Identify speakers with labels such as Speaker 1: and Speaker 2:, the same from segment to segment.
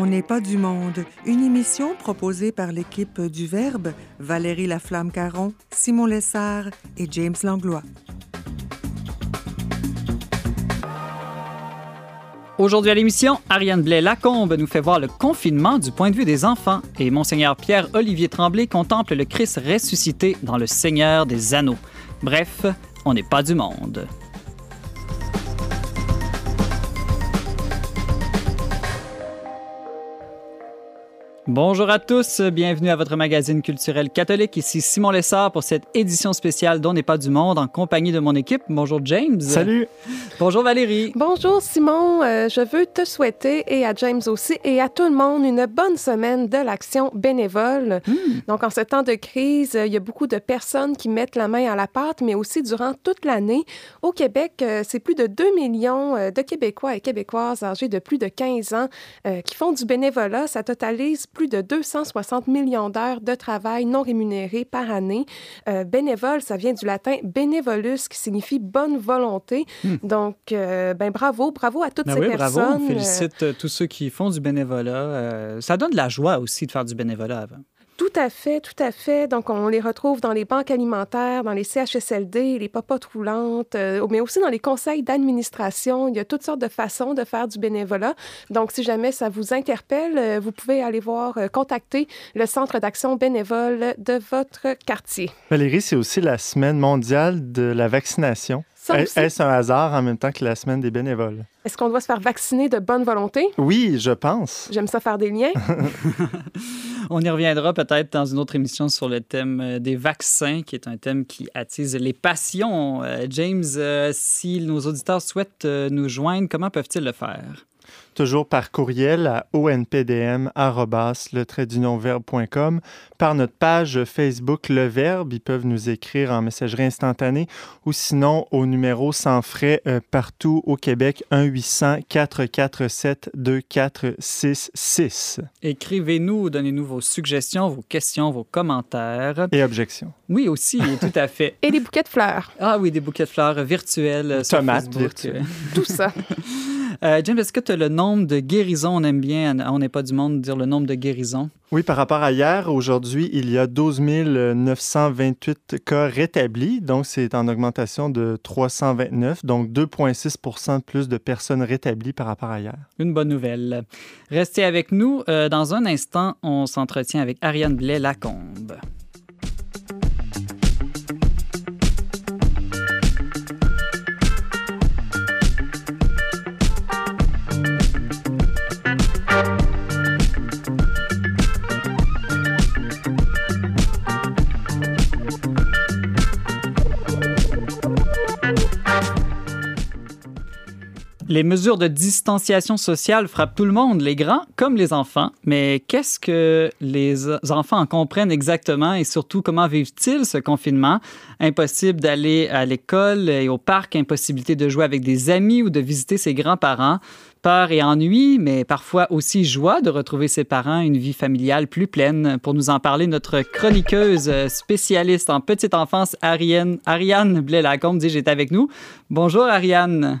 Speaker 1: On n'est pas du monde, une émission proposée par l'équipe du Verbe, Valérie Laflamme-Caron, Simon Lessard et James Langlois.
Speaker 2: Aujourd'hui à l'émission, Ariane Blais-Lacombe nous fait voir le confinement du point de vue des enfants et Monseigneur Pierre-Olivier Tremblay contemple le Christ ressuscité dans le Seigneur des Anneaux. Bref, on n'est pas du monde. Bonjour à tous, bienvenue à votre magazine culturel catholique. Ici Simon Lessard pour cette édition spéciale dont n'est pas du monde en compagnie de mon équipe. Bonjour James.
Speaker 3: Salut.
Speaker 2: Bonjour Valérie.
Speaker 4: Bonjour Simon, euh, je veux te souhaiter et à James aussi et à tout le monde une bonne semaine de l'action bénévole.
Speaker 2: Hmm.
Speaker 4: Donc en ce temps de crise, il y a beaucoup de personnes qui mettent la main à la pâte, mais aussi durant toute l'année. Au Québec, euh, c'est plus de 2 millions euh, de Québécois et Québécoises âgés de plus de 15 ans qui font du bénévolat. Ça totalise plus de 260 millions d'heures de travail non rémunérées par année. Euh, bénévole, ça vient du latin benevolus, qui signifie bonne volonté. Donc, euh, ben bravo, bravo à toutes
Speaker 2: Ben
Speaker 4: ces
Speaker 2: oui,
Speaker 4: personnes.
Speaker 2: bravo. On félicite euh, tous ceux qui font du bénévolat. Ça donne de la joie aussi de faire du bénévolat avant.
Speaker 4: Tout à fait, tout à fait. Donc, on les retrouve dans les banques alimentaires, dans les CHSLD, les popotes roulantes, euh, mais aussi dans les conseils d'administration. Il y a toutes sortes de façons de faire du bénévolat. Donc, si jamais ça vous interpelle, euh, vous pouvez aller voir, euh, contacter le centre d'action bénévole de votre quartier.
Speaker 3: Valérie, c'est aussi la semaine mondiale de la vaccination.
Speaker 4: Ça
Speaker 3: Est-
Speaker 4: aussi.
Speaker 3: Est-ce un hasard en même temps que la semaine des bénévoles?
Speaker 4: Est-ce qu'on doit se faire vacciner de bonne volonté?
Speaker 3: Oui, je pense.
Speaker 4: J'aime ça faire des liens.
Speaker 2: On y reviendra peut-être dans une autre émission sur le thème euh, des vaccins, qui est un thème qui attise les passions. Euh, James, euh, si nos auditeurs souhaitent nous joindre, comment peuvent-ils le faire?
Speaker 3: Toujours par courriel à onpdm le trait d'union verbe.com, par notre page Facebook Le Verbe. Ils peuvent nous écrire en messagerie instantanée ou sinon au numéro sans frais euh, partout au Québec 1-800-447-2466.
Speaker 2: Écrivez-nous, donnez-nous vos suggestions, vos questions, vos commentaires.
Speaker 3: Et objection.
Speaker 2: Oui, aussi, tout à fait.
Speaker 4: Et des bouquets de fleurs.
Speaker 2: Ah oui, des bouquets de fleurs virtuels. euh,
Speaker 3: Tomates virtuelles.
Speaker 4: Tout ça.
Speaker 2: Euh, James, est-ce que tu as le nombre de guérisons? On aime bien, on n'est pas du monde, dire le nombre de guérisons.
Speaker 3: Oui, par rapport à hier, aujourd'hui, il y a 12 928 cas rétablis, donc c'est en augmentation de 329, donc 2,6% de plus de personnes rétablies par rapport à hier.
Speaker 2: Une bonne nouvelle. Restez avec nous. Euh, dans un instant, on s'entretient avec Ariane Blais-Lacombe. Les mesures de distanciation sociale frappent tout le monde, les grands comme les enfants. Mais qu'est-ce que les enfants en comprennent exactement et surtout comment vivent-ils ce confinement? Impossible d'aller à l'école et au parc, impossibilité de jouer avec des amis ou de visiter ses grands-parents. Peur et ennui, mais parfois aussi joie de retrouver ses parents, une vie familiale plus pleine. Pour nous en parler, notre chroniqueuse spécialiste en petite enfance, Ariane, Ariane Blais-Lacombe, dit j'étais avec nous. Bonjour Ariane,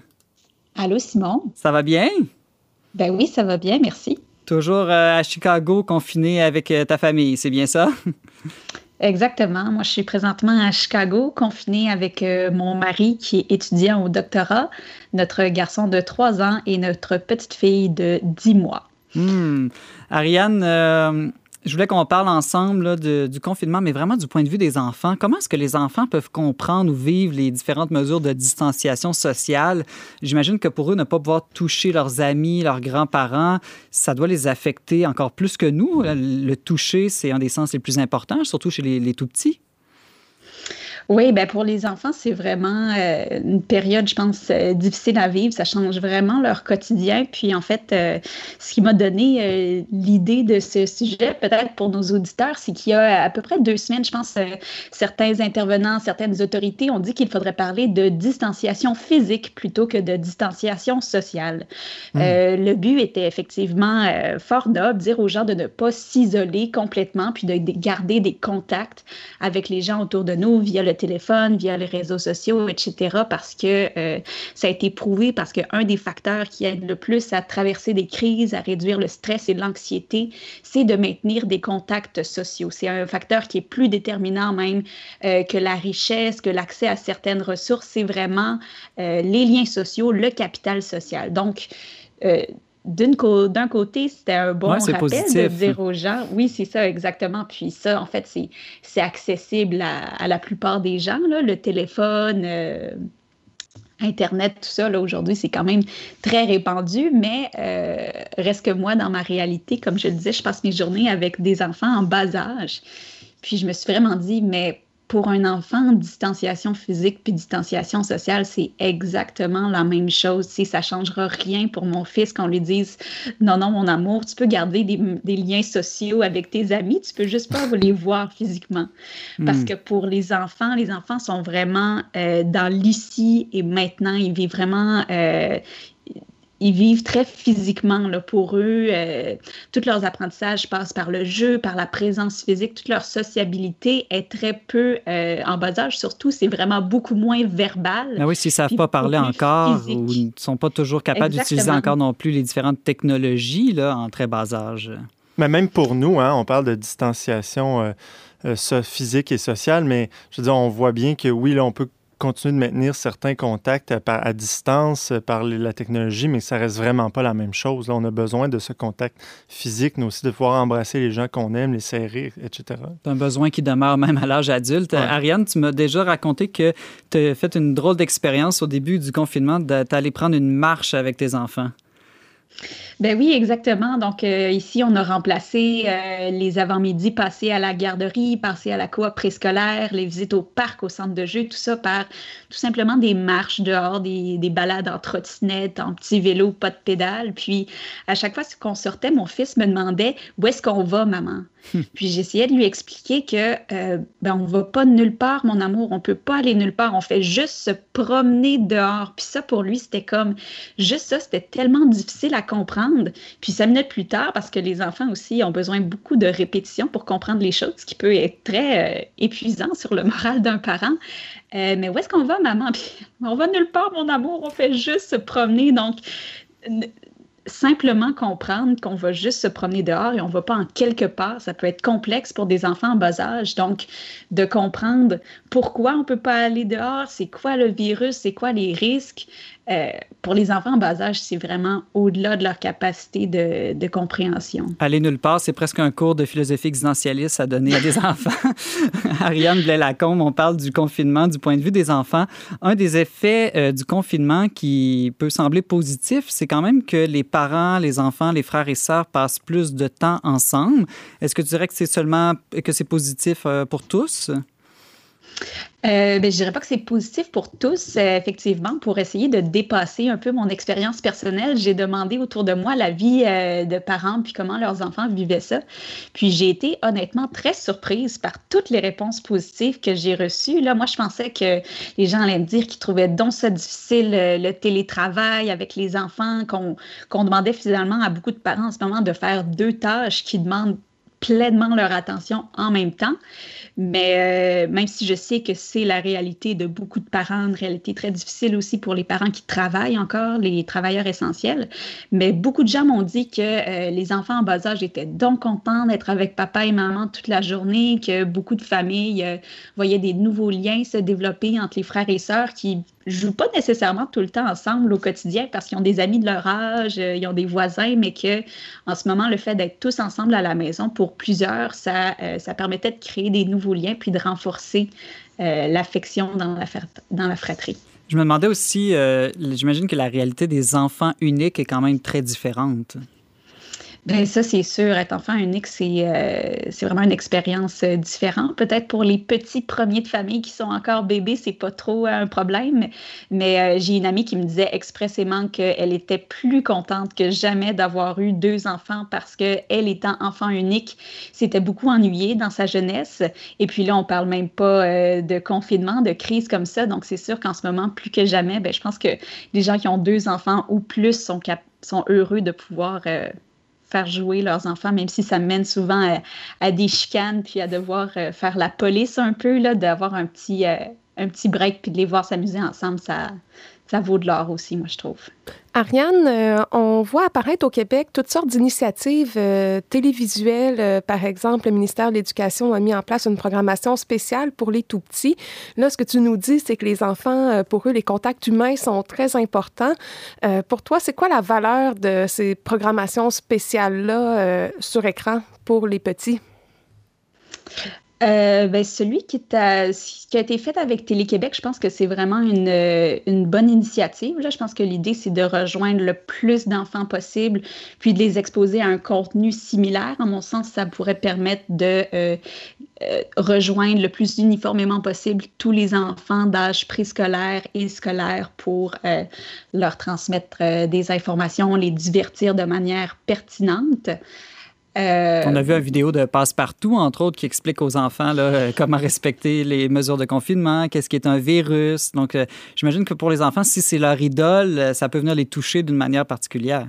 Speaker 5: Allô, Simon?
Speaker 2: ça va bien?
Speaker 5: Ben oui, ça va bien, merci.
Speaker 2: Toujours euh, à Chicago, confiné avec euh, ta famille, c'est bien ça?
Speaker 5: Exactement. Moi, je suis présentement à Chicago, confinée avec euh, mon mari qui est étudiant au doctorat, notre garçon de 3 ans et notre petite fille de 10 mois.
Speaker 2: Hmm. Ariane, euh, je voulais qu'on parle ensemble du confinement, mais vraiment du point de vue des enfants. Comment est-ce que les enfants peuvent comprendre ou vivre les différentes mesures de distanciation sociale? J'imagine que pour eux, ne pas pouvoir toucher leurs amis, leurs grands-parents, ça doit les affecter encore plus que nous. Le toucher, c'est un des sens les plus importants, surtout chez les, les tout-petits.
Speaker 5: Oui, ben pour les enfants, c'est vraiment euh, une période, je pense, euh, difficile à vivre. Ça change vraiment leur quotidien. Puis en fait, euh, ce qui m'a donné l'idée de ce sujet, peut-être pour nos auditeurs, c'est qu'il y a à peu près deux semaines, je pense, certains intervenants, certaines autorités ont dit qu'il faudrait parler de distanciation physique plutôt que de distanciation sociale. Euh, le but était effectivement fort noble, dire aux gens de ne pas s'isoler complètement, puis de, de garder des contacts avec les gens autour de nous via le téléphone, via les réseaux sociaux, etc., parce que euh, ça a été prouvé, parce qu'un des facteurs qui aide le plus à traverser des crises, à réduire le stress et l'anxiété, c'est de maintenir des contacts sociaux. C'est un facteur qui est plus déterminant même euh, que la richesse, que l'accès à certaines ressources. C'est vraiment euh, les liens sociaux, le capital social. Donc, d'un côté, c'était un bon rappel de dire aux gens, oui, c'est ça exactement. Puis ça, en fait, c'est accessible à, la plupart des gens, là, le téléphone. Euh, Internet, tout ça, là, aujourd'hui, c'est quand même très répandu, mais euh, reste que moi, dans ma réalité, comme je le disais, je passe mes journées avec des enfants en bas âge. Puis je me suis vraiment dit, mais pour un enfant, distanciation physique puis distanciation sociale, c'est exactement la même chose. Si ça changera rien pour mon fils qu'on lui dise non, non, mon amour, tu peux garder des, liens sociaux avec tes amis, tu peux juste pas les voir physiquement. Parce hmm. que pour les enfants, les enfants sont vraiment euh, dans l'ici et maintenant. Ils vivent vraiment, euh, ils vivent très physiquement là, pour eux. Euh, tous leurs apprentissages passent par le jeu, par la présence physique. Toute leur sociabilité est très peu euh, en bas âge. Surtout, c'est vraiment beaucoup moins verbal.
Speaker 2: Ah oui, s'ils ne savent pas parler encore ou ne sont pas toujours capables d'utiliser encore non plus les différentes technologies là, en très bas âge.
Speaker 3: Mais même pour nous, hein, on parle de distanciation euh, physique et sociale, mais je veux dire, on voit bien que oui, là, on peut continuer de maintenir certains contacts à, à, distance euh, par la technologie, mais ça reste vraiment pas la même chose. Là, on a besoin de ce contact physique, mais aussi de pouvoir embrasser les gens qu'on aime, les serrer, etc.
Speaker 2: C'est un besoin qui demeure même à l'âge adulte. Ariane, tu m'as déjà raconté que tu as fait une drôle d'expérience au début du confinement d'aller prendre une marche avec tes enfants.
Speaker 5: Ben oui, exactement. Donc euh, ici, on a remplacé euh, les avant-midi passés à la garderie, passés à la coop préscolaire, les visites au parc, au centre de jeu, tout ça par tout simplement des marches dehors, des, des balades en trottinette, en petit vélo, pas de pédale. Puis à chaque fois qu'on sortait, mon fils me demandait où est-ce qu'on va, maman. Puis j'essayais de lui expliquer que euh, ben on va pas nulle part, mon amour, on peut pas aller nulle part, on fait juste se promener dehors. Puis ça pour lui, c'était comme juste ça, c'était tellement difficile à comprendre. Puis ça minutes plus tard, parce que les enfants aussi ont besoin beaucoup de répétition pour comprendre les choses, ce qui peut être très euh, épuisant sur le moral d'un parent. Euh, mais où est-ce qu'on va, maman? On va nulle part, mon amour, on fait juste se promener. Donc, simplement comprendre qu'on va juste se promener dehors et on ne va pas en quelque part, ça peut être complexe pour des enfants en bas âge. Donc, de comprendre pourquoi on ne peut pas aller dehors, c'est quoi le virus, c'est quoi les risques, euh, pour les enfants en bas âge, c'est vraiment au-delà de leur capacité de, compréhension.
Speaker 2: Aller nulle part, c'est presque un cours de philosophie existentialiste à donner à des enfants. Ariane Blais-Lacombe, on parle du confinement du point de vue des enfants. Un des effets euh, du confinement qui peut sembler positif, c'est quand même que les parents, les enfants, les frères et sœurs passent plus de temps ensemble. Est-ce que tu dirais que c'est seulement que c'est positif euh, pour tous?
Speaker 5: Euh, ben, je dirais pas que c'est positif pour tous, euh, effectivement. Pour essayer de dépasser un peu mon expérience personnelle, j'ai demandé autour de moi la vie euh, de parents puis comment leurs enfants vivaient ça. Puis j'ai été honnêtement très surprise par toutes les réponses positives que j'ai reçues. Là, moi, je pensais que les gens allaient me dire qu'ils trouvaient donc ça difficile, le télétravail avec les enfants, qu'on demandait finalement à beaucoup de parents en ce moment de faire deux tâches qui demandent pleinement leur attention en même temps. Mais euh, même si je sais que c'est la réalité de beaucoup de parents, une réalité très difficile aussi pour les parents qui travaillent encore, les travailleurs essentiels, mais beaucoup de gens m'ont dit que euh, les enfants en bas âge étaient donc contents d'être avec papa et maman toute la journée, que beaucoup de familles euh, voyaient des nouveaux liens se développer entre les frères et sœurs qui jouent pas nécessairement tout le temps ensemble au quotidien parce qu'ils ont des amis de leur âge, ils ont des voisins, mais que en ce moment, le fait d'être tous ensemble à la maison pour plusieurs, ça, ça permettait de créer des nouveaux liens puis de renforcer euh, l'affection dans la, dans la fratrie.
Speaker 2: Je me demandais aussi, euh, j'imagine que la réalité des enfants uniques est quand même très différente.
Speaker 5: Bien, ça, c'est sûr. Être enfant unique, c'est euh, vraiment une expérience euh, différente. Peut-être pour les petits premiers de famille qui sont encore bébés, c'est pas trop un problème. Mais j'ai une amie qui me disait expressément qu'elle était plus contente que jamais d'avoir eu deux enfants parce qu'elle, étant enfant unique, s'était beaucoup ennuyée dans sa jeunesse. Et puis là, on parle même pas de confinement, de crise comme ça. Donc, c'est sûr qu'en ce moment, plus que jamais, bien, je pense que les gens qui ont deux enfants ou plus sont, sont heureux de pouvoir faire jouer leurs enfants, même si ça mène souvent à, des chicanes, puis à devoir faire la police un peu, d'avoir un petit, un petit break, puis de les voir s'amuser ensemble, ça, ça vaut de l'or aussi, moi, je trouve.
Speaker 4: Ariane, euh, on voit apparaître au Québec toutes sortes d'initiatives euh, télévisuelles. Euh, par exemple, le ministère de l'Éducation a mis en place une programmation spéciale pour les tout-petits. Là, ce que tu nous dis, c'est que les enfants, pour eux, les contacts humains sont très importants. pour toi, c'est quoi la valeur de ces programmations spéciales-là sur écran pour les petits?
Speaker 5: Euh, ben, celui qui, qui, a été fait avec Télé-Québec, je pense que c'est vraiment une, une, bonne initiative. Là. Je pense que l'idée, c'est de rejoindre le plus d'enfants possible, puis de les exposer à un contenu similaire. En mon sens, ça pourrait permettre de euh, euh, rejoindre le plus uniformément possible tous les enfants d'âge préscolaire et scolaire pour leur transmettre des informations, les divertir de manière pertinente.
Speaker 2: Euh, On a vu une vidéo de Passepartout, entre autres, qui explique aux enfants là, euh, comment respecter les mesures de confinement, qu'est-ce qui est un virus. Donc, euh, j'imagine que pour les enfants, si c'est leur idole, ça peut venir les toucher d'une manière particulière.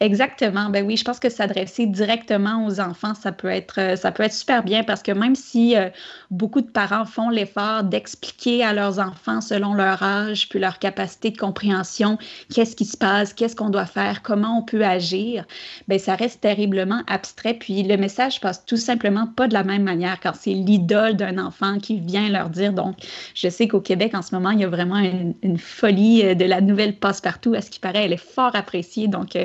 Speaker 5: Exactement. Ben oui, je pense que s'adresser directement aux enfants, ça peut être, euh, ça peut être super bien parce que même si euh, beaucoup de parents font l'effort d'expliquer à leurs enfants selon leur âge puis leur capacité de compréhension qu'est-ce qui se passe, qu'est-ce qu'on doit faire, comment on peut agir, ben ça reste terriblement abstrait. Puis le message passe tout simplement pas de la même manière quand c'est l'idole d'un enfant qui vient leur dire. Donc, je sais qu'au Québec en ce moment, il y a vraiment une, folie euh, de la nouvelle passe-partout. À ce qui paraît, elle est fort appréciée. Donc,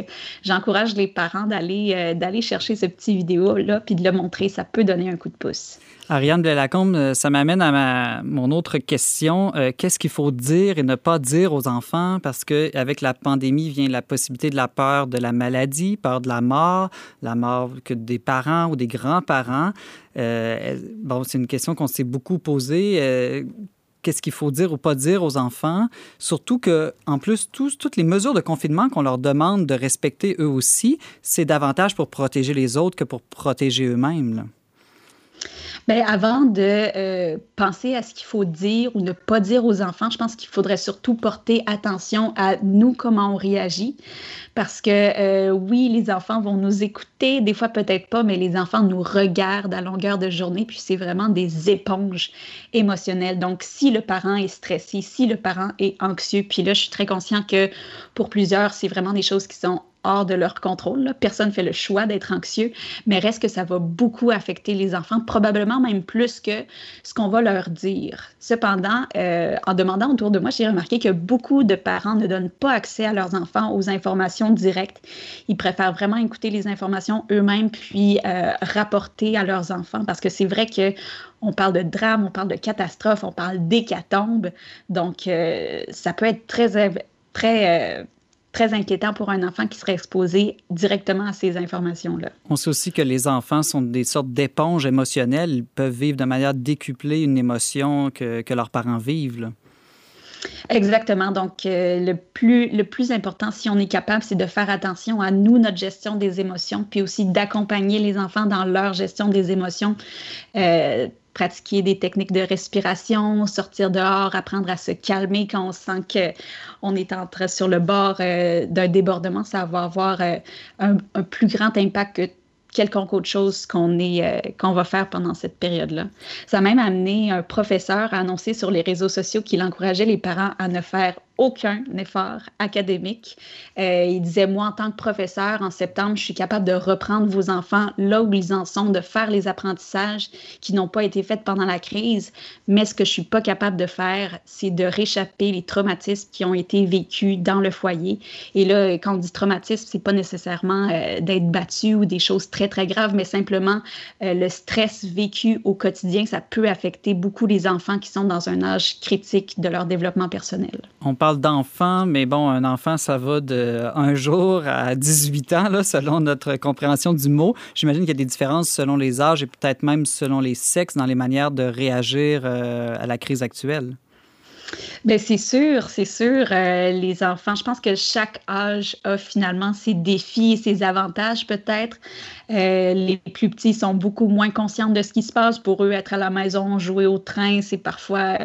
Speaker 5: j'encourage les parents d'aller euh, d'aller chercher ce petit vidéo-là puis de le montrer. Ça peut donner un coup de pouce.
Speaker 2: Ariane Blais-Lacombe, euh, ça m'amène à ma, mon autre question. Euh, qu'est-ce qu'il faut dire et ne pas dire aux enfants? Parce qu'avec la pandémie vient la possibilité de la peur de la maladie, peur de la mort, la mort que des parents ou des grands-parents. bon, c'est une question qu'on s'est beaucoup posée qu'est-ce qu'il faut dire ou pas dire aux enfants. Surtout que, en plus, toutes les mesures de confinement qu'on leur demande de respecter eux aussi, c'est davantage pour protéger les autres que pour protéger eux-mêmes.
Speaker 5: Bien, avant de euh, penser à ce qu'il faut dire ou ne pas dire aux enfants, je pense qu'il faudrait surtout porter attention à nous, comment on réagit. Parce que euh, oui, les enfants vont nous écouter, des fois peut-être pas, mais les enfants nous regardent à longueur de journée, puis c'est vraiment des éponges émotionnelles. Donc, si le parent est stressé, si le parent est anxieux, puis là, je suis très conscient que pour plusieurs, c'est vraiment des choses qui sont hors de leur contrôle. Personne ne fait le choix d'être anxieux, mais reste que ça va beaucoup affecter les enfants, probablement même plus que ce qu'on va leur dire. Cependant, euh, en demandant autour de moi, j'ai remarqué que beaucoup de parents ne donnent pas accès à leurs enfants aux informations directes. Ils préfèrent vraiment écouter les informations eux-mêmes puis euh, rapporter à leurs enfants parce que c'est vrai que on parle de drame, on parle de catastrophe, on parle d'hécatombe. Donc, euh, ça peut être très, très très inquiétant pour un enfant qui serait exposé directement à ces informations-là.
Speaker 2: On sait aussi que les enfants sont des sortes d'éponges émotionnelles. Ils peuvent vivre de manière décuplée une émotion que, que leurs parents vivent.
Speaker 5: Exactement. Donc, euh, le, plus, le plus important, si on est capable, c'est de faire attention à nous, notre gestion des émotions, puis aussi d'accompagner les enfants dans leur gestion des émotions. Euh, pratiquer des techniques de respiration, sortir dehors, apprendre à se calmer quand on sent qu'on est sur le bord euh, d'un débordement, ça va avoir euh, un, plus grand impact que quelconque autre chose euh, qu'on va faire pendant cette période-là. Ça a même amené un professeur à annoncer sur les réseaux sociaux qu'il encourageait les parents à ne faire aucun effort académique. Euh, il disait, moi, en tant que professeur, en septembre, je suis capable de reprendre vos enfants là où ils en sont, de faire les apprentissages qui n'ont pas été faits pendant la crise. Mais ce que je suis pas capable de faire, c'est de réchapper les traumatismes qui ont été vécus dans le foyer. Et là, quand on dit traumatisme, c'est pas nécessairement euh, d'être battu ou des choses très, très graves, mais simplement euh, le stress vécu au quotidien, ça peut affecter beaucoup les enfants qui sont dans un âge critique de leur développement personnel.
Speaker 2: D'enfants, mais bon, un enfant, ça va de un jour à 18 ans, là, selon notre compréhension du mot. J'imagine qu'il y a des différences selon les âges et peut-être même selon les sexes dans les manières de réagir euh, à la crise actuelle.
Speaker 5: Bien, c'est sûr, c'est sûr. Euh, les enfants, je pense que chaque âge a finalement ses défis et ses avantages peut-être. Euh, les plus petits sont beaucoup moins conscients de ce qui se passe. Pour eux, être à la maison, jouer au train, c'est parfois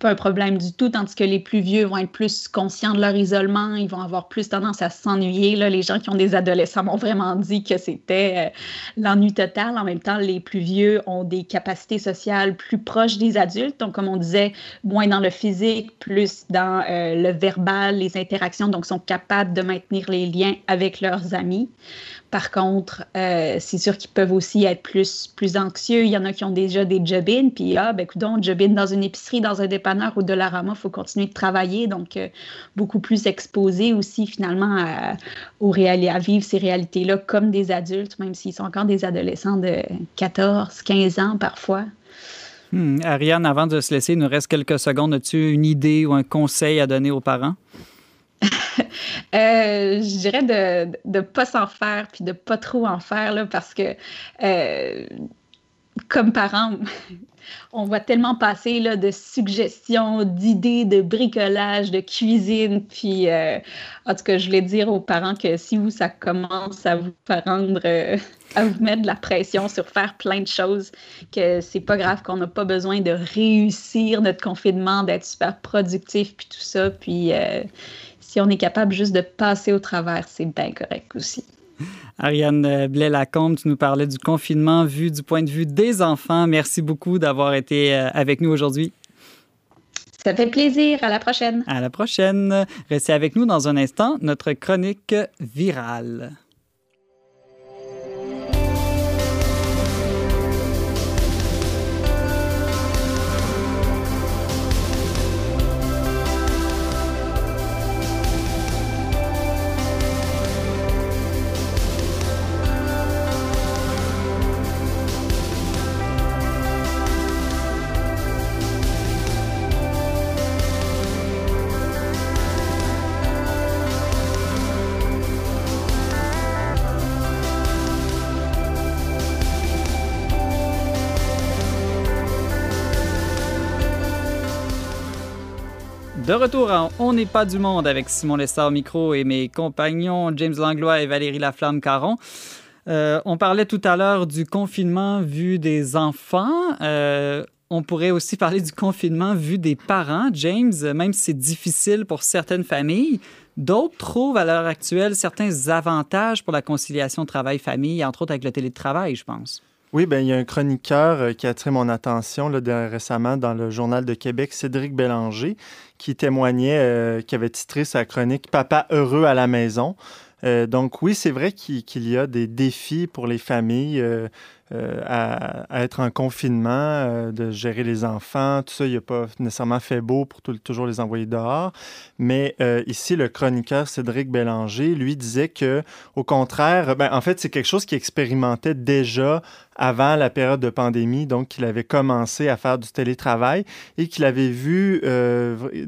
Speaker 5: pas un problème du tout, tandis que les plus vieux vont être plus conscients de leur isolement. Ils vont avoir plus tendance à s'ennuyer. Les gens qui ont des adolescents m'ont vraiment dit que c'était euh, l'ennui total. En même temps, les plus vieux ont des capacités sociales plus proches des adultes. Donc, comme on disait, moins dans le physique, plus dans euh, le verbal, les interactions. Donc, sont capables de maintenir les liens avec leurs amis. Par contre, euh, c'est sûr qu'ils peuvent aussi être plus, plus anxieux. Il y en a qui ont déjà des job puis ah, ben, écoute, job dans une épicerie, dans un dépanneur ou de la rama, il faut continuer de travailler. Donc, euh, beaucoup plus exposés aussi, finalement, à, à vivre ces réalités-là comme des adultes, même s'ils sont encore des adolescents de 14, 15 ans parfois.
Speaker 2: Hmm. Ariane, avant de se laisser, il nous reste quelques secondes. As-tu une idée ou un conseil à donner aux parents?
Speaker 5: Euh, je dirais de ne pas s'en faire puis de pas trop en faire là, parce que euh, comme parent, on voit tellement passer là, de suggestions, d'idées, de bricolage, de cuisine. Puis, euh, en tout cas, je voulais dire aux parents que si vous, ça commence à vous faire rendre, à vous mettre de la pression sur faire plein de choses, que c'est pas grave, qu'on n'a pas besoin de réussir notre confinement, d'être super productif, puis tout ça. Puis, si on est capable juste de passer au travers, c'est bien correct aussi.
Speaker 2: Ariane Blais-Lacombe, tu nous parlais du confinement vu du point de vue des enfants. Merci beaucoup d'avoir été euh, avec nous aujourd'hui.
Speaker 5: Ça fait plaisir. À la prochaine.
Speaker 2: À la prochaine. Restez avec nous dans un instant, notre chronique virale. De retour On n'est pas du monde avec Simon Lessard micro et mes compagnons James Langlois et Valérie Laflamme-Caron. Euh, on parlait tout à l'heure du confinement vu des enfants. Euh, on pourrait aussi parler du confinement vu des parents. James, même si c'est difficile pour certaines familles, d'autres trouvent à l'heure actuelle certains avantages pour la conciliation travail-famille, entre autres avec le télétravail, je pense.
Speaker 3: Oui, ben il y a un chroniqueur euh, qui a attiré mon attention récemment dans le Journal de Québec, Cédric Bélanger, qui témoignait, euh, qui avait titré sa chronique Papa heureux à la maison. Euh, donc oui, c'est vrai qu'il y a des défis pour les familles. À, être en confinement, euh, de gérer les enfants, tout ça, il a pas nécessairement fait beau pour toujours les envoyer dehors. Mais euh, ici, le chroniqueur Cédric Bélanger, lui, disait que, au contraire, ben, en fait, c'est quelque chose qu'il expérimentait déjà avant la période de pandémie, donc qu'il avait commencé à faire du télétravail et qu'il avait vu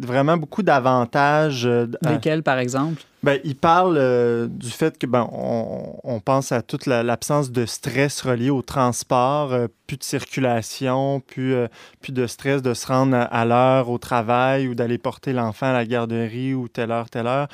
Speaker 3: vraiment beaucoup d'avantages.
Speaker 2: Lesquels, par exemple?
Speaker 3: Ben, il parle du fait que ben, on, on pense à toute l'absence de stress relié au transport, euh, plus de circulation, plus, euh, plus de stress de se rendre à l'heure au travail ou d'aller porter l'enfant à la garderie ou telle heure, telle heure.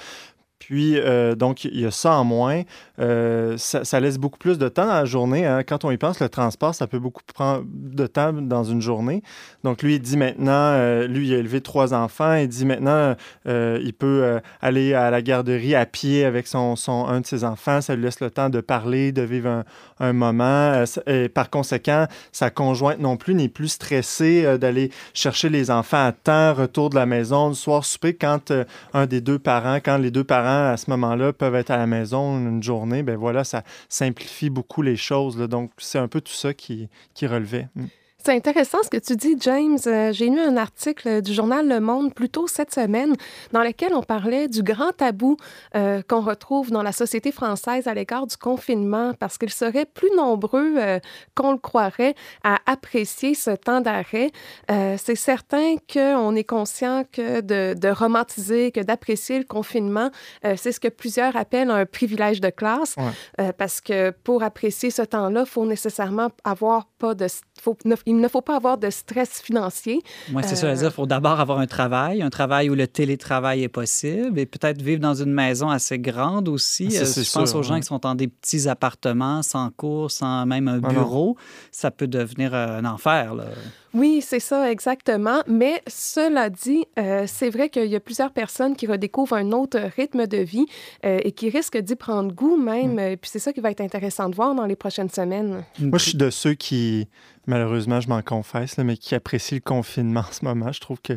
Speaker 3: Puis, euh, donc, il y a ça en moins. Euh, ça, laisse beaucoup plus de temps dans la journée. Hein. Quand on y pense, le transport, ça peut beaucoup prendre de temps dans une journée. Donc, lui, il dit maintenant, euh, lui, il a élevé trois enfants. Il dit maintenant, il peut aller à la garderie à pied avec son, un de ses enfants. Ça lui laisse le temps de parler, de vivre un, un moment. Et par conséquent, sa conjointe non plus n'est plus stressée d'aller chercher les enfants à temps, retour de la maison, le soir souper, quand un des deux parents, quand les deux parents à ce moment-là peuvent être à la maison une journée, ben voilà, ça simplifie beaucoup les choses. Donc, c'est un peu tout ça qui, qui relevait. Mm.
Speaker 4: C'est intéressant ce que tu dis, James. Euh, j'ai lu un article du journal Le Monde plus tôt cette semaine dans lequel on parlait du grand tabou euh, qu'on retrouve dans la société française à l'égard du confinement parce qu'ils seraient plus nombreux euh, qu'on le croirait à apprécier ce temps d'arrêt. C'est certain qu'on est conscient que de, de romantiser, que d'apprécier le confinement, c'est ce que plusieurs appellent un privilège de classe parce que pour apprécier ce temps-là, il faut nécessairement avoir pas de... Faut, il ne faut pas avoir de stress financier.
Speaker 2: Moi, c'est ça à dire. Il faut d'abord avoir un travail, un travail où le télétravail est possible et peut-être vivre dans une maison assez grande aussi.
Speaker 3: Ça,
Speaker 2: Euh, je pense
Speaker 3: sûr,
Speaker 2: aux gens
Speaker 3: ouais.
Speaker 2: qui sont dans des petits appartements, sans cours, sans même un
Speaker 3: Ah
Speaker 2: bureau. Ça peut devenir euh, un enfer. Là.
Speaker 4: Oui, c'est ça, exactement. Mais cela dit, euh, c'est vrai qu'il y a plusieurs personnes qui redécouvrent un autre rythme de vie euh, et qui risquent d'y prendre goût même. Euh, Puis c'est ça qui va être intéressant de voir dans les prochaines semaines.
Speaker 3: Moi, je suis de ceux qui, malheureusement, je m'en confesse, mais qui apprécient le confinement en ce moment. Je trouve que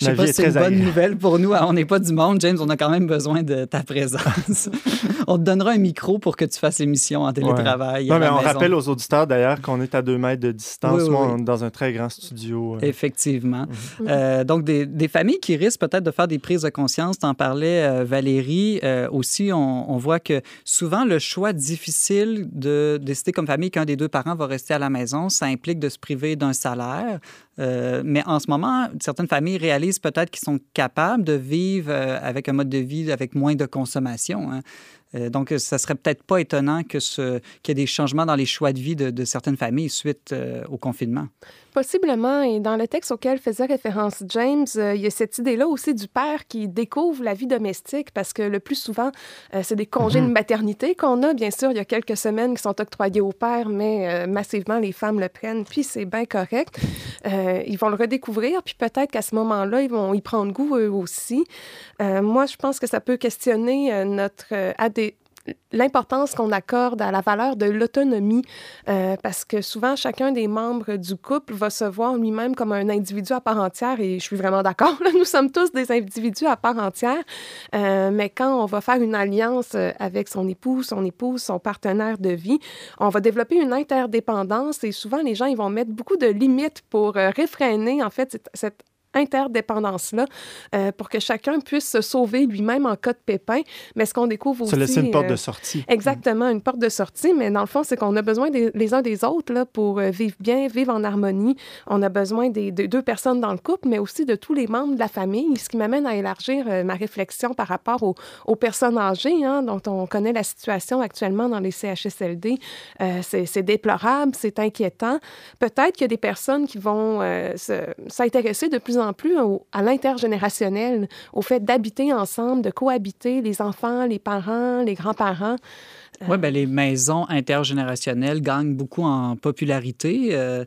Speaker 2: Je sais pas si
Speaker 3: est
Speaker 2: c'est une bonne
Speaker 3: agréable.
Speaker 2: nouvelle pour nous. On n'est pas du monde, James. On a quand même besoin de ta présence. on te donnera un micro pour que tu fasses l'émission en télétravail.
Speaker 3: Non, mais on
Speaker 2: maison.
Speaker 3: rappelle aux auditeurs d'ailleurs qu'on est à deux mètres de distance.
Speaker 2: Oui, oui,
Speaker 3: Moi,
Speaker 2: oui.
Speaker 3: on est dans un très grand studio. euh.
Speaker 2: Effectivement.
Speaker 3: Mhm.
Speaker 2: Euh, donc, des, des familles qui risquent peut-être de faire des prises de conscience. T'en parlais, euh, Valérie. Euh, aussi, on, on voit que souvent, le choix difficile de décider comme famille qu'un des deux parents va rester à la maison, ça implique de se priver d'un salaire. Euh, mais en ce moment, certaines familles réalisent peut-être qu'ils sont capables de vivre euh, avec un mode de vie avec moins de consommation. hein. Euh, donc, ça serait peut-être pas étonnant que ce- qu'il y ait des changements dans les choix de vie de, de certaines familles suite euh, au confinement.
Speaker 4: Possiblement, et dans le texte auquel faisait référence James, euh, il y a cette idée-là aussi du père qui découvre la vie domestique parce que le plus souvent, euh, c'est des congés de maternité qu'on a. Bien sûr, il y a quelques semaines qui sont octroyés au père, mais euh, massivement, les femmes le prennent, puis c'est bien correct. Euh, ils vont le redécouvrir, puis peut-être qu'à ce moment-là, ils vont y prendre goût eux aussi. Euh, moi, je pense que ça peut questionner euh, notre euh, adé- l'importance qu'on accorde à la valeur de l'autonomie, euh, parce que souvent, chacun des membres du couple va se voir lui-même comme un individu à part entière, et je suis vraiment d'accord, nous sommes tous des individus à part entière, Euh, mais quand on va faire une alliance euh, avec son époux, son épouse, son partenaire de vie, on va développer une interdépendance, et souvent, les gens, ils vont mettre beaucoup de limites pour réfréner, en fait, cette interdépendance-là euh, pour que chacun puisse se sauver lui-même en cas de pépin. Mais ce qu'on découvre aussi...
Speaker 3: Se laisser une porte
Speaker 4: euh,
Speaker 3: de sortie.
Speaker 4: Exactement, une porte de sortie, mais dans le fond, c'est qu'on a besoin des, les uns des autres là, pour euh, vivre bien, vivre en harmonie. On a besoin des, de deux personnes dans le couple, mais aussi de tous les membres de la famille, ce qui m'amène à élargir euh, ma réflexion par rapport aux, aux personnes âgées, hein, dont on connaît la situation actuellement dans les CHSLD. Euh, c'est déplorable, c'est inquiétant. Peut-être qu'il y a des personnes qui vont euh, se- s'intéresser de plus en plus au- à l'intergénérationnel, au fait d'habiter ensemble, de cohabiter, les enfants, les parents, les grands-parents.
Speaker 2: Oui, ben, les maisons intergénérationnelles gagnent beaucoup en popularité. Euh,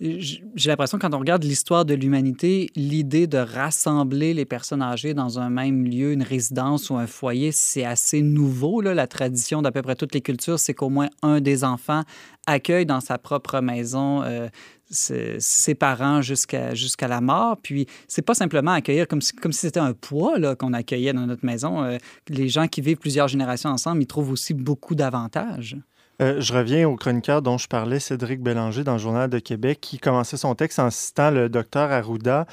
Speaker 2: J'ai l'impression, quand on regarde l'histoire de l'humanité, l'idée de rassembler les personnes âgées dans un même lieu, une résidence ou un foyer, c'est assez nouveau. Là. La tradition d'à peu près toutes les cultures, c'est qu'au moins un des enfants accueille dans sa propre maison euh, ses, parents jusqu'à la mort. Puis, c'est pas simplement accueillir comme si, comme si c'était un poids qu'on accueillait dans notre maison. Euh, les gens qui vivent plusieurs générations ensemble, ils trouvent aussi beaucoup d'avantages.
Speaker 3: Euh, je reviens au chroniqueur dont je parlais, Cédric Bélanger, dans le Journal de Québec, qui commençait son texte en citant le docteur Arruda,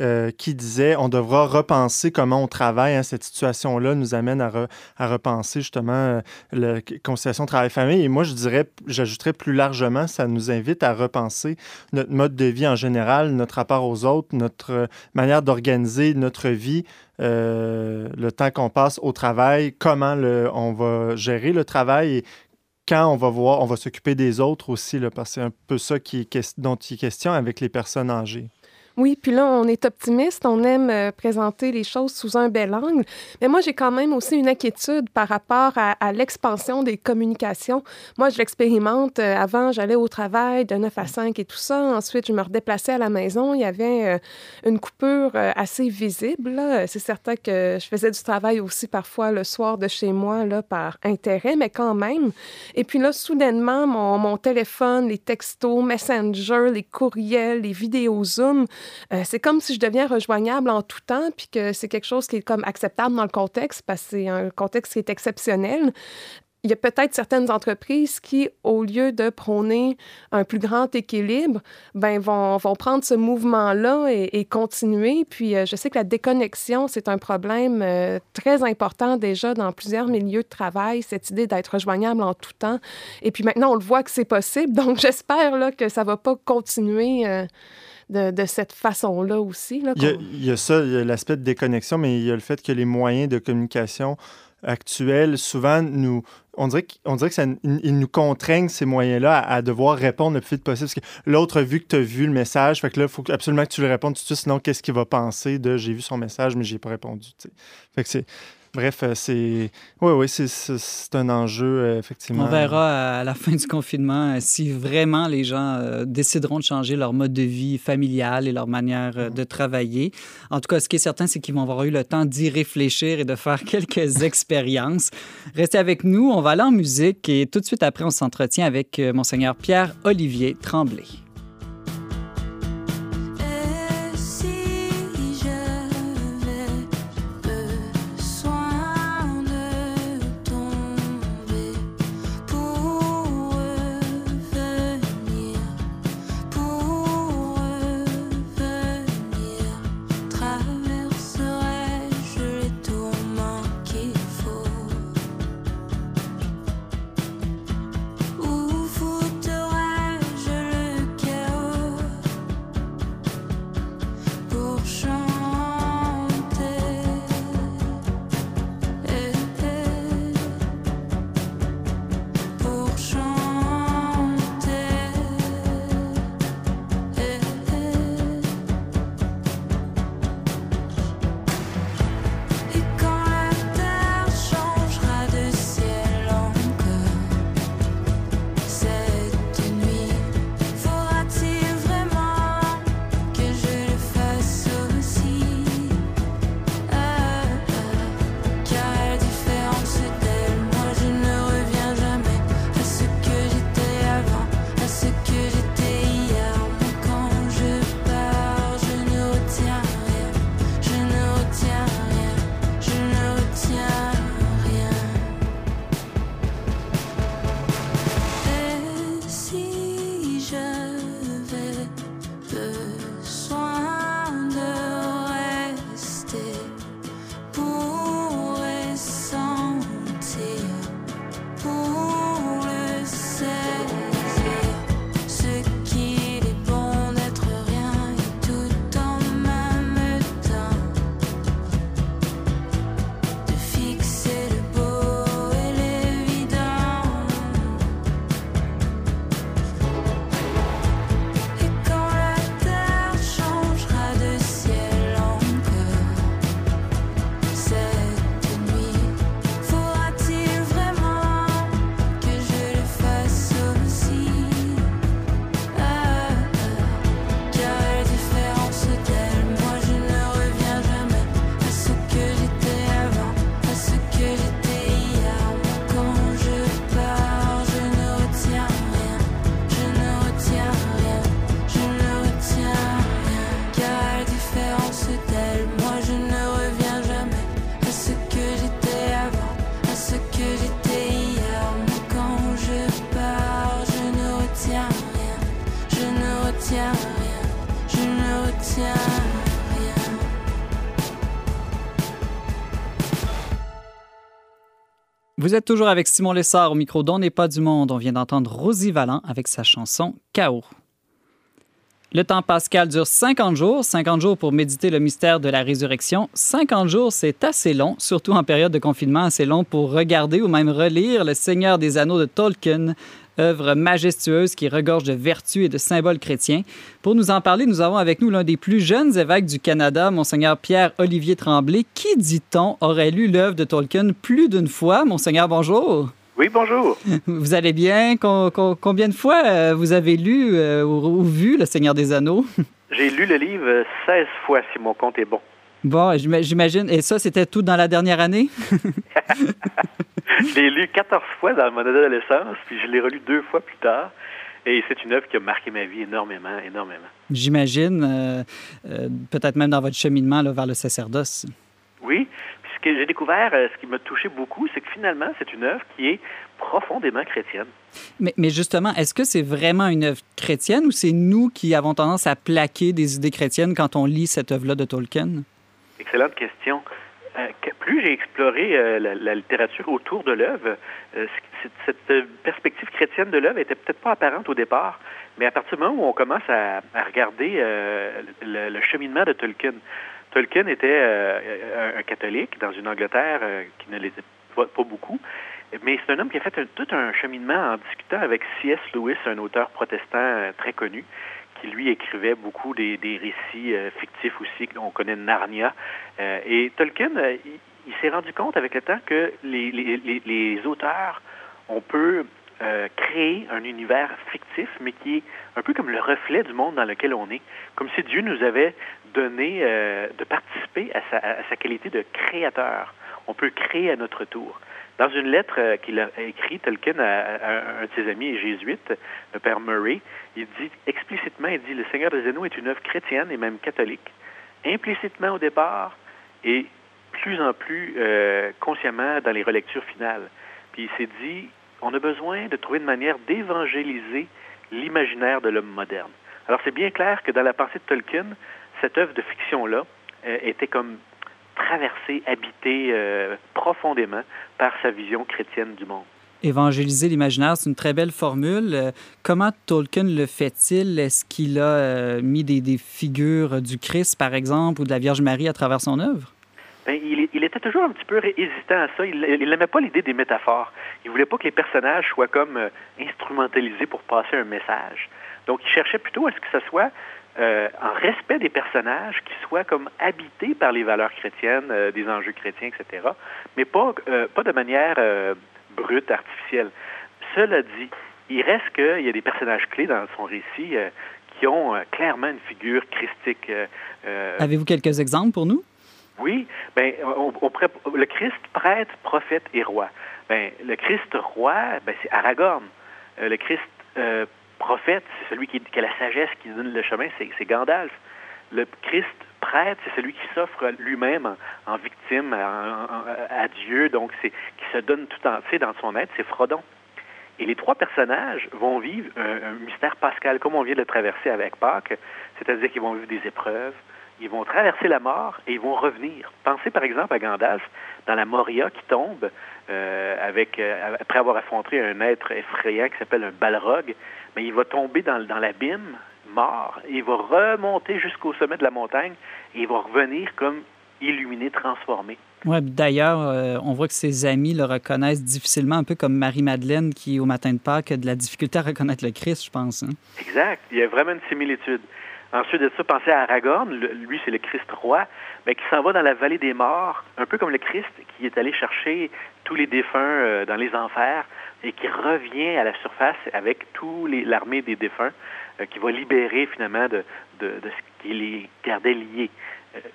Speaker 3: euh, qui disait on devra repenser comment on travaille. hein, cette situation-là nous amène à, re- à repenser justement euh, la conciliation travail-famille. Et moi, je dirais, j'ajouterais plus largement, ça nous invite à repenser notre mode de vie en général, notre rapport aux autres, notre manière d'organiser notre vie. euh, le temps qu'on passe au travail, comment le, on va gérer le travail quand on va voir, on va s'occuper des autres aussi, parce que c'est un peu ça qui est dont il est question avec les personnes âgées.
Speaker 4: Oui, puis là, on est optimiste, on aime euh, présenter les choses sous un bel angle. Mais moi, j'ai quand même aussi une inquiétude par rapport à, l'expansion des communications. Moi, je l'expérimente. Euh, avant, j'allais au travail de 9 à 5 et tout ça. Ensuite, je me redéplaçais à la maison. Il y avait euh, une coupure assez visible. C'est certain que je faisais du travail aussi parfois le soir de chez moi là, par intérêt, mais quand même. Et puis là, soudainement, mon, mon téléphone, les textos, Messenger, les courriels, les vidéos Zoom, euh, c'est comme si je deviens rejoignable en tout temps, puis que c'est quelque chose qui est comme acceptable dans le contexte, parce que c'est un contexte qui est exceptionnel. Il y a peut-être certaines entreprises qui, au lieu de prôner un plus grand équilibre, ben vont, vont prendre ce mouvement-là et, continuer. Puis euh, je sais que la déconnexion, c'est un problème euh, très important déjà dans plusieurs milieux de travail, cette idée d'être rejoignable en tout temps. Et puis maintenant, on le voit que c'est possible. Donc j'espère que ça ne va pas continuer. De, de cette façon-là aussi. Là,
Speaker 3: Il y, a,
Speaker 4: qu'on-
Speaker 3: il y a ça, il y a l'aspect de déconnexion, mais il y a le fait que les moyens de communication actuels, souvent, nous, on dirait, on dirait que ça nous contraignent ces moyens-là à, devoir répondre le plus vite possible. Parce que l'autre a vu que tu as vu le message, fait que là, il faut absolument que tu lui répondes tout de suite, sinon qu'est-ce qu'il va penser de j'ai vu son message, mais j'ai pas répondu. Fait que c'est Bref, euh, c'est oui, oui, c'est un enjeu, euh, effectivement.
Speaker 6: On verra à la fin du confinement euh, si vraiment les gens décideront de changer leur mode de vie familial et leur manière mm. de travailler. En tout cas, ce qui est certain, c'est qu'ils vont avoir eu le temps d'y réfléchir et de faire quelques expériences. Restez avec nous, on va aller en musique et tout de suite après, on s'entretient avec Monseigneur Pierre-Olivier Tremblay. Vous êtes toujours avec Simon Lessard au micro d'On n'est pas du monde. On vient d'entendre Rosie Vallant avec sa chanson Chaos. Le temps pascal dure 50 jours, 50 jours pour méditer le mystère de la résurrection. 50 jours, c'est assez long, surtout en période de confinement, assez long pour regarder ou même relire Le Seigneur des Anneaux de Tolkien, œuvre majestueuse qui regorge de vertus et de symboles chrétiens. Pour nous en parler, nous avons avec nous l'un des plus jeunes évêques du Canada, Monseigneur Pierre-Olivier Tremblay, qui, dit-on, aurait lu l'œuvre de Tolkien plus d'une fois? Monseigneur, bonjour.
Speaker 7: Oui, bonjour.
Speaker 6: Vous allez bien? Combien de fois euh, vous avez lu euh, ou vu Le Seigneur des Anneaux?
Speaker 7: J'ai lu le livre 16 fois, si mon compte est bon.
Speaker 6: Bon, j'imagine. Et ça, c'était tout dans la dernière année?
Speaker 7: je l'ai lu 14 fois dans mon adolescence, puis je l'ai relu deux fois plus tard. Et c'est une œuvre qui a marqué ma vie énormément, énormément.
Speaker 6: J'imagine, euh, euh, peut-être même dans votre cheminement vers le sacerdoce.
Speaker 7: Oui, puis ce que j'ai découvert, euh, ce qui m'a touché beaucoup, c'est que finalement, c'est une œuvre qui est profondément chrétienne.
Speaker 6: Mais, mais justement, est-ce que c'est vraiment une œuvre chrétienne ou c'est nous qui avons tendance à plaquer des idées chrétiennes quand on lit cette œuvre-là de Tolkien?
Speaker 7: Excellente question. Euh, plus j'ai exploré euh, la, littérature autour de l'œuvre, euh, cette perspective chrétienne de l'œuvre était peut-être pas apparente au départ, mais à partir du moment où on commence à, regarder le, cheminement de Tolkien, Tolkien était un, catholique dans une Angleterre qui ne l'était pas, beaucoup. Mais c'est un homme qui a fait tout un cheminement en discutant avec C.S. Lewis, un auteur protestant très connu, qui lui écrivait beaucoup des, récits euh, fictifs aussi. On connaît Narnia. Euh, et Tolkien, il, s'est rendu compte avec le temps que les, auteurs, on peut créer un univers fictif, mais qui est un peu comme le reflet du monde dans lequel on est. Comme si Dieu nous avait donné de participer à sa qualité de créateur. On peut créer à notre tour. Dans une lettre euh, qu'il a écrite, Tolkien, à, un de ses amis jésuites, le père Murray, il dit explicitement, il dit, Le Seigneur des Anneaux est une œuvre chrétienne et même catholique. Implicitement au départ et plus en plus euh, consciemment dans les relectures finales. Puis il s'est dit, on a besoin de trouver une manière d'évangéliser l'imaginaire de l'homme moderne. Alors c'est bien clair que dans la pensée de Tolkien, cette œuvre de fiction-là euh, était comme traversé, habité euh, profondément par sa vision chrétienne du monde.
Speaker 2: Évangéliser l'imaginaire, c'est une très belle formule. Euh, comment Tolkien le fait-il? Est-ce qu'il a euh, mis des, figures du Christ, par exemple, ou de la Vierge Marie à travers son œuvre?
Speaker 7: Ben, il, était toujours un petit peu hésitant à ça. Il n'aimait pas l'idée des métaphores. Il voulait pas que les personnages soient comme instrumentalisés pour passer un message. Donc, il cherchait plutôt à ce que ce soit euh, en respect des personnages qui soient comme habités par les valeurs chrétiennes, euh, des enjeux chrétiens, etc., mais pas, euh, pas de manière brute, artificielle. Cela dit, il reste qu'il y a des personnages clés dans son récit qui ont clairement une figure christique.
Speaker 2: Avez-vous quelques exemples pour nous?
Speaker 7: Oui, ben, on, le Christ prêtre, prophète et roi. Ben, le Christ roi, ben, c'est Aragorn. le Christ prophète, c'est celui qui, a la sagesse qui donne le chemin, c'est Gandalf. Le Christ prêtre, c'est celui qui s'offre lui-même en, victime à, Dieu, donc c'est qui se donne tout entier dans son être, c'est Frodon. Et les trois personnages vont vivre un, mystère pascal, comme on vient de le traverser avec Pâques, c'est-à-dire qu'ils vont vivre des épreuves, ils vont traverser la mort et ils vont revenir. Pensez par exemple à Gandalf dans la Moria qui tombe euh, avec, euh, après avoir affronté un être effrayant qui s'appelle un Balrog mais il va tomber dans, dans l'abîme, mort, et il va remonter jusqu'au sommet de la montagne, et il va revenir comme illuminé, transformé.
Speaker 2: Oui, d'ailleurs, euh, on voit que ses amis le reconnaissent difficilement, un peu comme Marie-Madeleine qui, au matin de Pâques, a de la difficulté à reconnaître le Christ, je pense. Hein.
Speaker 7: Exact. Il y a vraiment une similitude. Ensuite de ça, pensez à Aragorn, lui c'est le Christ roi, mais qui s'en va dans la vallée des morts, un peu comme le Christ qui est allé chercher tous les défunts euh, dans les enfers et qui revient à la surface avec toute l'armée des défunts, euh, qui va libérer finalement de, ce qui les gardait liés.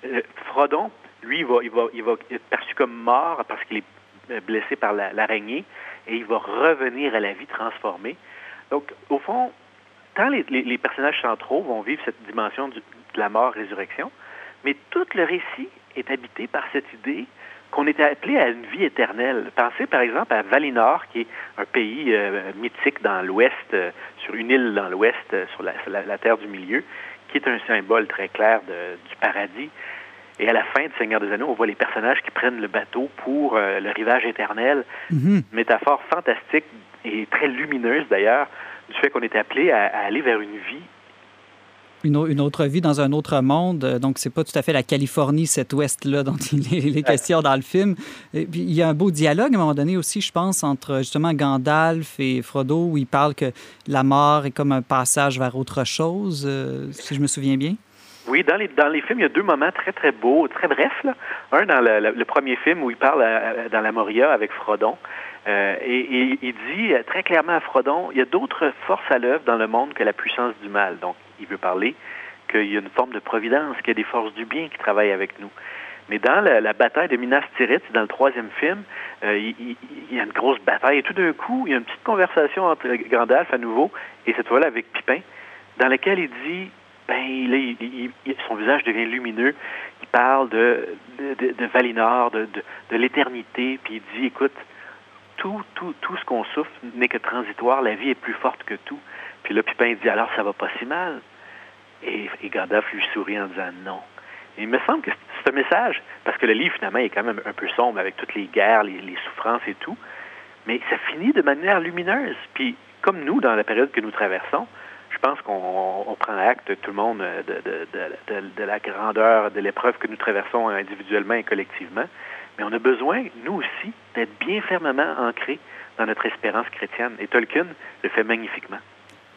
Speaker 7: Euh, Frodon, lui, il va être perçu comme mort parce qu'il est blessé par l'araignée et il va revenir à la vie transformée. Donc, au fond, tant les, personnages centraux vont vivre cette dimension de la mort-résurrection, mais tout le récit est habité par cette idée qu'on était appelé à une vie éternelle. Pensez par exemple à Valinor, qui est un pays euh, mythique dans l'Ouest, euh, sur une île dans l'Ouest, euh, sur, la, Terre du Milieu, qui est un symbole très clair du paradis. Et à la fin de Seigneur des Anneaux, on voit les personnages qui prennent le bateau pour le rivage éternel. Mm-hmm. Métaphore fantastique et très lumineuse d'ailleurs du fait qu'on est appelé à, aller vers une vie
Speaker 2: une, autre vie dans un autre monde. Donc, c'est pas tout à fait la Californie, cet ouest-là dont il est, question dans le film. Et puis, il y a un beau dialogue à un moment donné aussi, je pense, entre justement Gandalf et Frodo, où il parle que la mort est comme un passage vers autre chose, euh, si je me souviens bien.
Speaker 7: Oui, dans les, dans les films, il y a deux moments très, très beaux, très brefs. Là. Un dans le, premier film où il parle dans la Moria avec Frodon. Euh, et, il dit très clairement à Frodon, il y a d'autres forces à l'œuvre dans le monde que la puissance du mal. Donc, il veut parler qu'il y a une forme de providence, qu'il y a des forces du bien qui travaillent avec nous. Mais dans la, bataille de Minas Tirith, dans le troisième film, euh, il, y a une grosse bataille et tout d'un coup, il y a une petite conversation entre Gandalf à nouveau et cette fois-là avec Pipin, dans laquelle il dit, ben, son visage devient lumineux, il parle de, de, Valinor, de l'éternité, puis il dit, écoute, tout, tout, tout ce qu'on souffre n'est que transitoire, la vie est plus forte que tout. Puis là, Pipin dit alors ça va pas si mal? Et, et lui sourit en disant non. Il me semble que c'est un message, parce que le livre finalement est quand même un peu sombre avec toutes les guerres, les, souffrances et tout, mais ça finit de manière lumineuse. Puis comme nous, dans la période que nous traversons, je pense qu'on prend acte, tout le monde, de, de, de, de la grandeur de l'épreuve que nous traversons individuellement et collectivement. Mais on a besoin, nous aussi, d'être bien fermement ancrés dans notre espérance chrétienne. Et Tolkien le fait magnifiquement.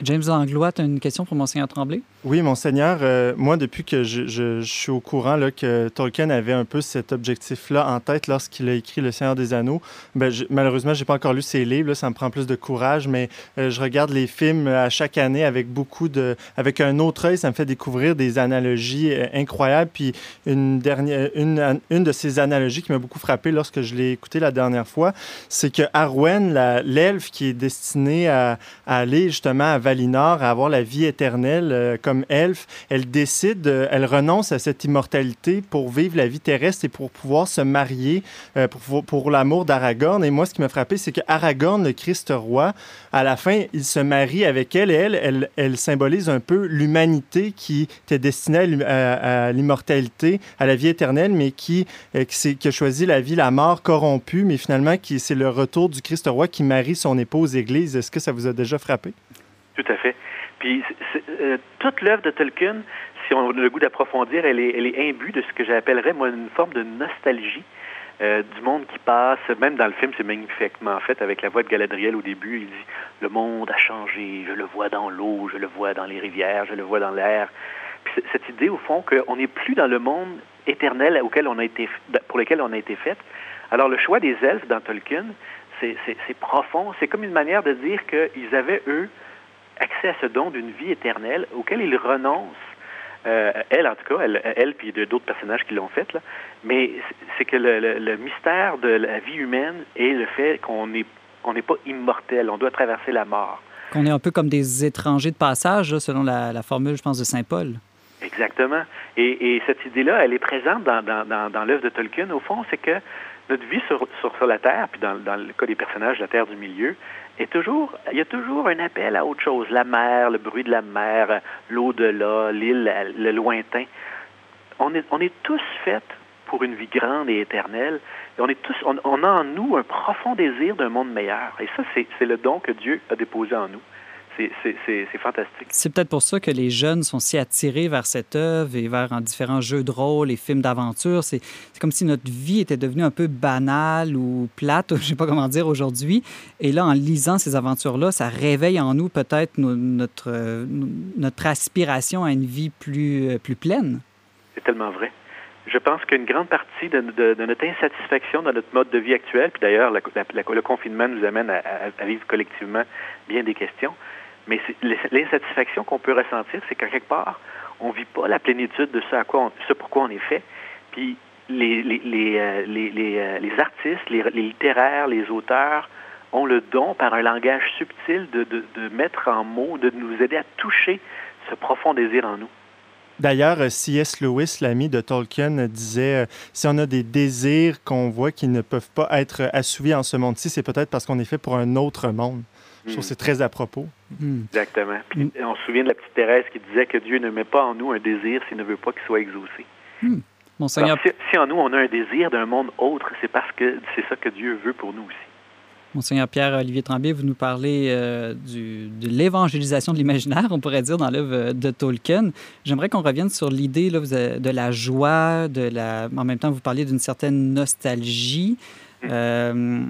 Speaker 2: James Langlois, tu as une question pour Monseigneur Tremblay?
Speaker 3: Oui, Monseigneur, euh, moi, depuis que je, je, suis au courant là, que Tolkien avait un peu cet objectif-là en tête lorsqu'il a écrit Le Seigneur des Anneaux, ben, je, malheureusement, je n'ai pas encore lu ses livres, là, ça me prend plus de courage, mais euh, je regarde les films à chaque année avec beaucoup de... avec un autre œil, ça me fait découvrir des analogies euh, incroyables. Puis une, dernière, une, une de ces analogies qui m'a beaucoup frappé lorsque je l'ai écouté la dernière fois, c'est que Arwen, l'elfe qui est destiné à, à aller justement à À avoir la vie éternelle euh, comme elfe, elle décide, euh, elle renonce à cette immortalité pour vivre la vie terrestre et pour pouvoir se marier euh, pour, l'amour d'Aragorn. Et moi, ce qui m'a frappé, c'est que Aragorn, le Christ roi, à la fin, il se marie avec elle et elle, elle, symbolise un peu l'humanité qui était destinée à, l'immortalité, à la vie éternelle, mais qui, a choisi la vie, la mort corrompue, mais finalement, qui c'est le retour du Christ roi qui marie son épouse Église. Est-ce que ça vous a déjà frappé?
Speaker 7: Tout à fait. Puis euh, toute l'œuvre de Tolkien, si on a le goût d'approfondir, elle est, imbue de ce que j'appellerais moi une forme de nostalgie euh, du monde qui passe. Même dans le film, c'est magnifiquement fait avec la voix de Galadriel au début. Il dit le monde a changé, je le vois dans l'eau, je le vois dans les rivières, je le vois dans l'air. Puis cette idée au fond qu'on n'est plus dans le monde éternel auquel on a été, pour lequel on a été fait. Alors le choix des elfes dans Tolkien, c'est profond. C'est comme une manière de dire qu'ils avaient eux accès à ce don d'une vie éternelle auquel il renonce. Euh, elle, en tout cas, elle, elle puis d'autres personnages qui l'ont fait, là. mais c'est que le, mystère de la vie humaine est le fait qu'on n'est pas immortel, on doit traverser la mort.
Speaker 2: Qu'on est un peu comme des étrangers de passage, selon la, formule, je pense, de Saint Paul.
Speaker 7: Exactement. Et, et cette idée-là, elle est présente dans, dans, dans, l'œuvre de Tolkien. Au fond, c'est que notre vie sur, sur, sur, la Terre, puis dans, dans le cas des personnages de la Terre du milieu, toujours, il y a toujours un appel à autre chose. La mer, le bruit de la mer, l'au-delà, l'île, le lointain. On est, tous faits pour une vie grande et éternelle. Et on, est tous, on a en nous un profond désir d'un monde meilleur. Et ça, c'est le don que Dieu a déposé en nous c'est fantastique.
Speaker 2: C'est peut-être pour ça que les jeunes sont si attirés vers cette œuvre et vers différents jeux de rôle et films d'aventure. C'est comme si notre vie était devenue un peu banale ou plate, je ne sais pas comment dire aujourd'hui. Et là, en lisant ces aventures-là, ça réveille en nous peut-être notre, notre aspiration à une vie plus, plus pleine.
Speaker 7: C'est tellement vrai. Je pense qu'une grande partie de, notre insatisfaction dans notre mode de vie actuel, puis d'ailleurs, le confinement nous amène à, à, vivre collectivement bien des questions, mais l'insatisfaction qu'on peut ressentir, c'est qu'à quelque part, on ne vit pas la plénitude de ce, à quoi ce pourquoi on est fait. Puis les, les, les, euh, euh, les artistes, les, littéraires, les auteurs ont le don, par un langage subtil, de, de, de mettre en mots, de nous aider à toucher ce profond désir en nous.
Speaker 3: D'ailleurs, euh, C.S. Lewis, l'ami de Tolkien, disait si on a des désirs qu'on voit qui ne peuvent pas être assouvis en ce monde-ci, c'est peut-être parce qu'on est fait pour un autre monde. Je trouve que c'est très à propos.
Speaker 7: Hmm. Exactement. Puis, on se souvient de la petite Thérèse qui disait que Dieu ne met pas en nous un désir s'il ne veut pas qu'il soit exaucé.
Speaker 2: Hmm. Monseigneur...
Speaker 7: si, en nous on a un désir d'un monde autre, c'est parce que c'est ça que Dieu veut pour nous aussi.
Speaker 2: Monseigneur Pierre-Olivier Tremblay, vous nous parlez euh, du, de l'évangélisation de l'imaginaire, on pourrait dire, dans l'œuvre de Tolkien. J'aimerais qu'on revienne sur l'idée de la joie, de la... en même temps, vous parliez d'une certaine nostalgie. Hmm. Euh,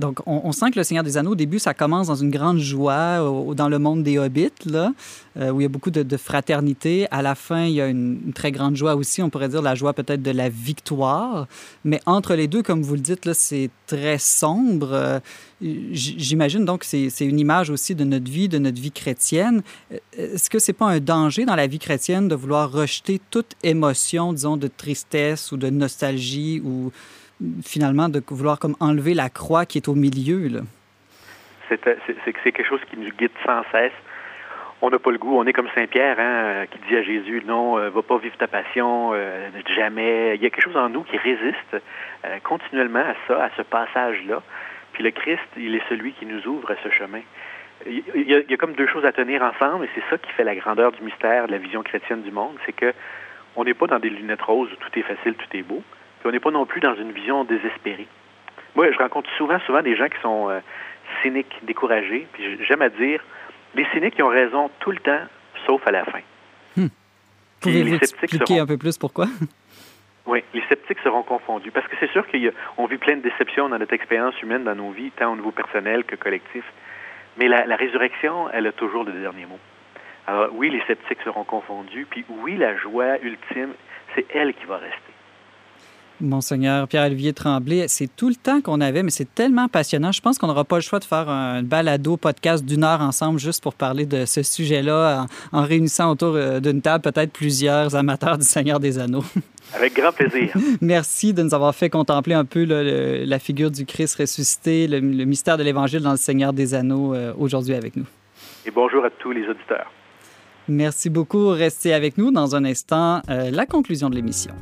Speaker 2: donc, on, sent que Le Seigneur des Anneaux, au début, ça commence dans une grande joie dans le monde des hobbits, là, euh, où il y a beaucoup de, fraternité. À la fin, il y a une, très grande joie aussi, on pourrait dire la joie peut-être de la victoire. Mais entre les deux, comme vous le dites, là, c'est très sombre. Euh, j'imagine donc que c'est une image aussi de notre vie, de notre vie chrétienne. Euh, est-ce que c'est pas un danger dans la vie chrétienne de vouloir rejeter toute émotion, disons, de tristesse ou de nostalgie ou finalement, de vouloir comme enlever la croix qui est au milieu.
Speaker 7: C'est quelque chose qui nous guide sans cesse. On n'a pas le goût, on est comme Saint-Pierre hein, qui dit à Jésus, non, euh, va pas vivre ta passion, euh, jamais. Il y a quelque chose en nous qui résiste euh, continuellement à ça, à ce passage-là. Puis le Christ, il est celui qui nous ouvre à ce chemin. Il y, a, il y a comme deux choses à tenir ensemble, et c'est ça qui fait la grandeur du mystère de la vision chrétienne du monde, c'est que on n'est pas dans des lunettes roses où tout est facile, tout est beau on n'est pas non plus dans une vision désespérée. Moi, je rencontre souvent, souvent des gens qui sont euh, cyniques, découragés. Puis j'aime à dire, les cyniques, ils ont raison tout le temps, sauf à la fin.
Speaker 2: Hmm. Pouvez-vous expliquer un peu plus pourquoi?
Speaker 7: Oui, les sceptiques seront confondus. Parce que c'est sûr qu'on vit plein de déceptions dans notre expérience humaine, dans nos vies, tant au niveau personnel que collectif. Mais la, la résurrection, elle a toujours le dernier mot. Alors oui, les sceptiques seront confondus, puis oui, la joie ultime, c'est elle qui va rester.
Speaker 2: Monseigneur Pierre-Olivier Tremblay, c'est tout le temps qu'on avait, mais c'est tellement passionnant. Je pense qu'on n'aura pas le choix de faire un balado podcast d'une heure ensemble juste pour parler de ce sujet-là, en, réunissant autour euh, d'une table peut-être plusieurs amateurs du Seigneur des Anneaux.
Speaker 7: Avec grand plaisir.
Speaker 2: Merci de nous avoir fait contempler un peu la figure du Christ ressuscité, le, mystère de l'Évangile dans le Seigneur des Anneaux euh, aujourd'hui avec nous.
Speaker 7: Et bonjour à tous les auditeurs.
Speaker 2: Merci beaucoup. Restez avec nous dans un instant, euh, la conclusion de l'émission.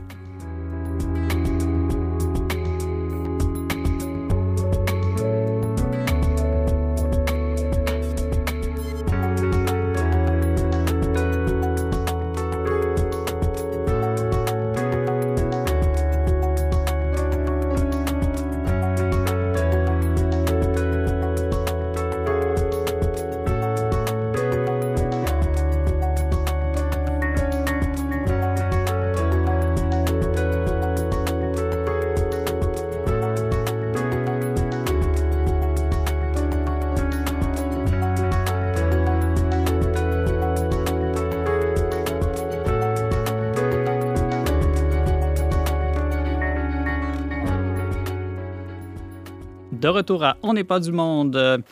Speaker 2: De retour à On n'est pas du monde.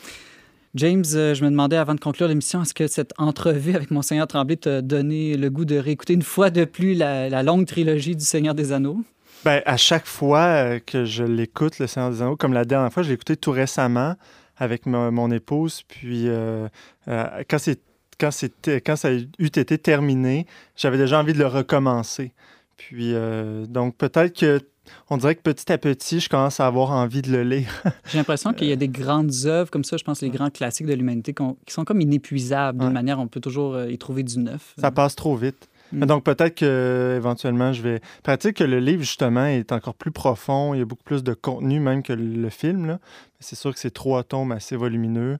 Speaker 2: James, euh, je me demandais avant de conclure l'émission, est-ce que cette entrevue avec Monseigneur Tremblay t'a donné le goût de réécouter une fois de plus la, longue trilogie du Seigneur des Anneaux?
Speaker 3: Bien, à chaque fois euh, que je l'écoute, le Seigneur des Anneaux, comme la dernière fois, je l'ai écouté tout récemment avec mon, épouse. Puis euh, quand, quand, quand ça a eu été terminé, j'avais déjà envie de le recommencer. Puis donc peut-être que on dirait que petit à petit, je commence à avoir envie de le lire.
Speaker 2: J'ai l'impression qu'il y a des grandes œuvres comme ça, je pense les grands classiques de l'humanité qui sont comme inépuisables. D'une manière, on peut toujours euh, y trouver du neuf.
Speaker 3: Ça passe trop vite. Mm. Donc peut-être que éventuellement je vais. Pratique que le livre justement est encore plus profond, il y a beaucoup plus de contenu même que le film. C'est sûr que c'est trois tomes assez volumineux.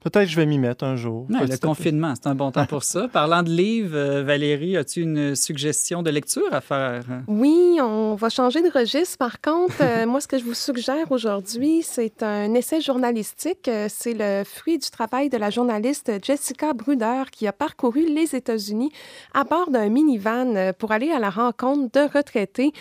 Speaker 3: Peut-être que je vais m'y mettre un jour.
Speaker 2: le confinement, c'est un bon temps pour ça. Parlant de livres, euh, Valérie, as-tu une suggestion de lecture à faire?
Speaker 4: Oui, on va changer de registre. Par contre, euh, moi, ce que je vous suggère aujourd'hui, c'est un essai journalistique. Euh, c'est le fruit du travail de la journaliste Jessica Bruder qui a parcouru les États-Unis à bord d'un minivan pour aller à la rencontre de retraités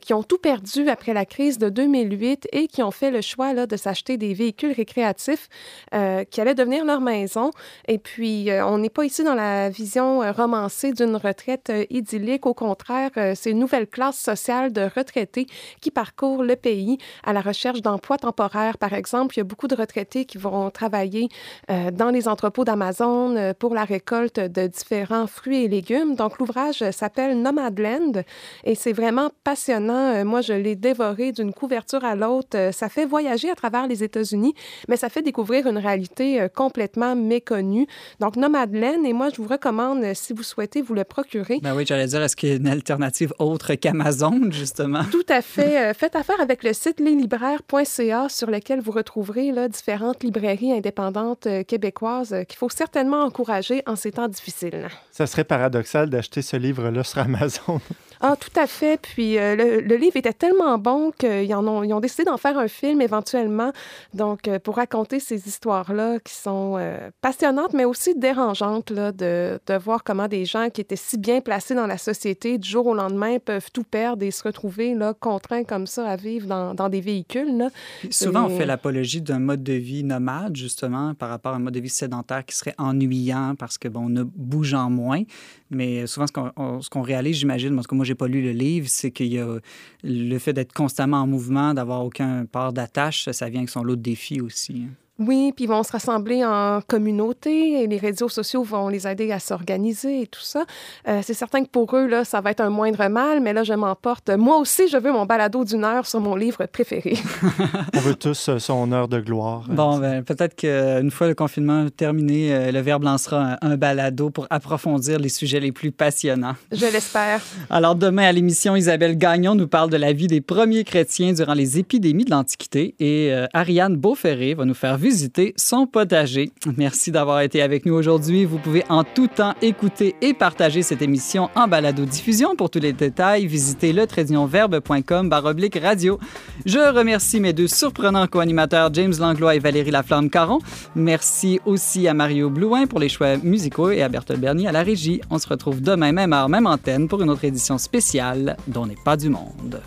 Speaker 4: qui ont tout perdu après la crise de 2008 et qui ont fait le choix là, de s'acheter des véhicules récréatifs qui allait devenir leur maison. Et puis, euh, on n'est pas ici dans la vision euh, romancée d'une retraite euh, idyllique. Au contraire, c'est une nouvelle classe sociale de retraités qui parcourent le pays à la recherche d'emplois temporaires. Par exemple, il y a beaucoup de retraités qui vont travailler dans les entrepôts d'Amazon pour la récolte de différents fruits et légumes. Donc, l'ouvrage s'appelle Nomadland et c'est vraiment passionnant. Moi, je l'ai dévoré d'une couverture à l'autre. Ça fait voyager à travers les États-Unis, mais ça fait découvrir une réalité euh, complètement méconnu. Donc, Nomadland, et moi, je vous recommande, euh, si vous souhaitez vous le procurer.
Speaker 2: Ben oui, j'allais dire, est-ce qu'il y a une alternative autre qu'Amazon, justement?
Speaker 4: Tout à fait. Euh, faites affaire avec le site leslibraires.ca sur lequel vous retrouverez là, différentes librairies indépendantes québécoises qu'il faut certainement encourager en ces temps difficiles.
Speaker 3: Ça serait paradoxal d'acheter ce livre-là sur Amazon.
Speaker 4: Ah, tout à fait. Puis euh, le, livre était tellement bon qu'ils ont, ils ont décidé d'en faire un film éventuellement. Donc, euh, pour raconter ces histoires-là qui sont euh, passionnantes, mais aussi dérangeantes, là, de, de, voir comment des gens qui étaient si bien placés dans la société, du jour au lendemain, peuvent tout perdre et se retrouver là, contraints comme ça à vivre dans, dans des véhicules. Là.
Speaker 2: Souvent, on fait l'apologie d'un mode de vie nomade, justement, par rapport à un mode de vie sédentaire qui serait ennuyant parce que, bon, on ne bougeant moins. Mais souvent, ce qu'on, ce qu'on réalise, j'imagine, parce que moi, j'ai pas lu le livre, c'est qu'il y a le fait d'être constamment en mouvement, d'avoir aucun part d'attache, ça vient avec son lot de défis aussi. Hein.
Speaker 4: Oui, puis ils vont se rassembler en communauté et les réseaux sociaux vont les aider à s'organiser et tout ça. Euh, c'est certain que pour eux, là, ça va être un moindre mal, mais là, je m'emporte. Moi aussi, je veux mon balado d'une heure sur mon livre préféré.
Speaker 3: On veut tous euh, son heure de gloire.
Speaker 2: Bon, ben, peut-être qu'une fois le confinement terminé, euh, le Verbe lancera un, un, balado pour approfondir les sujets les plus passionnants.
Speaker 4: Je l'espère.
Speaker 2: Alors, demain, à l'émission, Isabelle Gagnon nous parle de la vie des premiers chrétiens durant les épidémies de l'Antiquité et Ariane Beauferré va nous faire visiter son potager. Merci d'avoir été avec nous aujourd'hui. Vous pouvez en tout temps écouter et partager cette émission en balado-diffusion. Pour tous les détails, visitez le baroblique radio. Je remercie mes deux surprenants co-animateurs James Langlois et Valérie Laflamme-Caron. Merci aussi à Mario Blouin pour les choix musicaux et à Berthe Bernier à la régie. On se retrouve demain, même heure, même antenne, pour une autre édition spéciale dont n'est pas du monde.